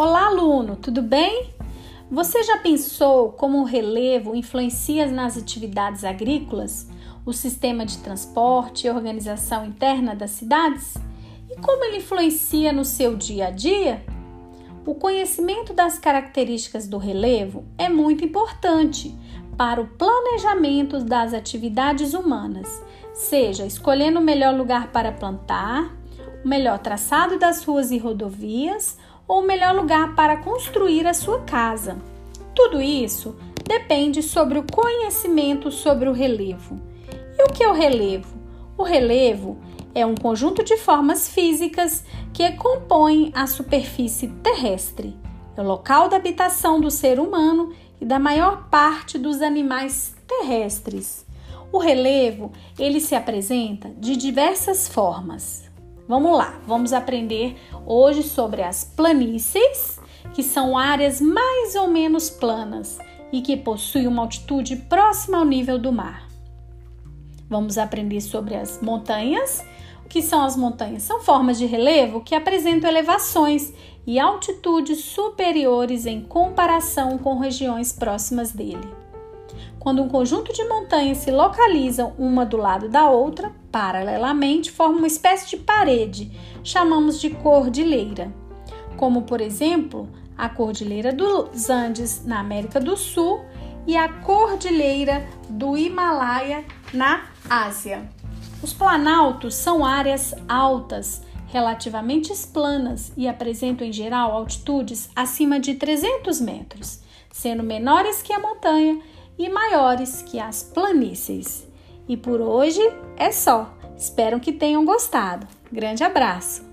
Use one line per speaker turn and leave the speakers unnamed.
Olá, aluno, tudo bem? Você já pensou como o relevo influencia nas atividades agrícolas, o sistema de transporte e organização interna das cidades? E como ele influencia no seu dia a dia? O conhecimento das características do relevo é muito importante para o planejamento das atividades humanas, seja escolhendo o melhor lugar para plantar, o melhor traçado das ruas e rodovias ou o melhor lugar para construir a sua casa. Tudo isso depende sobre o conhecimento sobre o relevo. E o que é o relevo? O relevo é um conjunto de formas físicas que compõem a superfície terrestre. É o local da habitação do ser humano e da maior parte dos animais terrestres. O relevo, ele se apresenta de diversas formas. Vamos lá, vamos aprender hoje sobre as planícies, que são áreas mais ou menos planas e que possuem uma altitude próxima ao nível do mar. Vamos aprender sobre as montanhas. O que são as montanhas? São formas de relevo que apresentam elevações e altitudes superiores em comparação com regiões próximas dele. Quando um conjunto de montanhas se localizam uma do lado da outra, paralelamente, formam uma espécie de parede, chamamos de cordilheira. Como, por exemplo, a Cordilheira dos Andes na América do Sul e a Cordilheira do Himalaia na Ásia. Os planaltos são áreas altas, relativamente planas e apresentam em geral altitudes acima de 300 metros, sendo menores que a montanha e maiores que as planícies. E por hoje é só. Espero que tenham gostado. Grande abraço!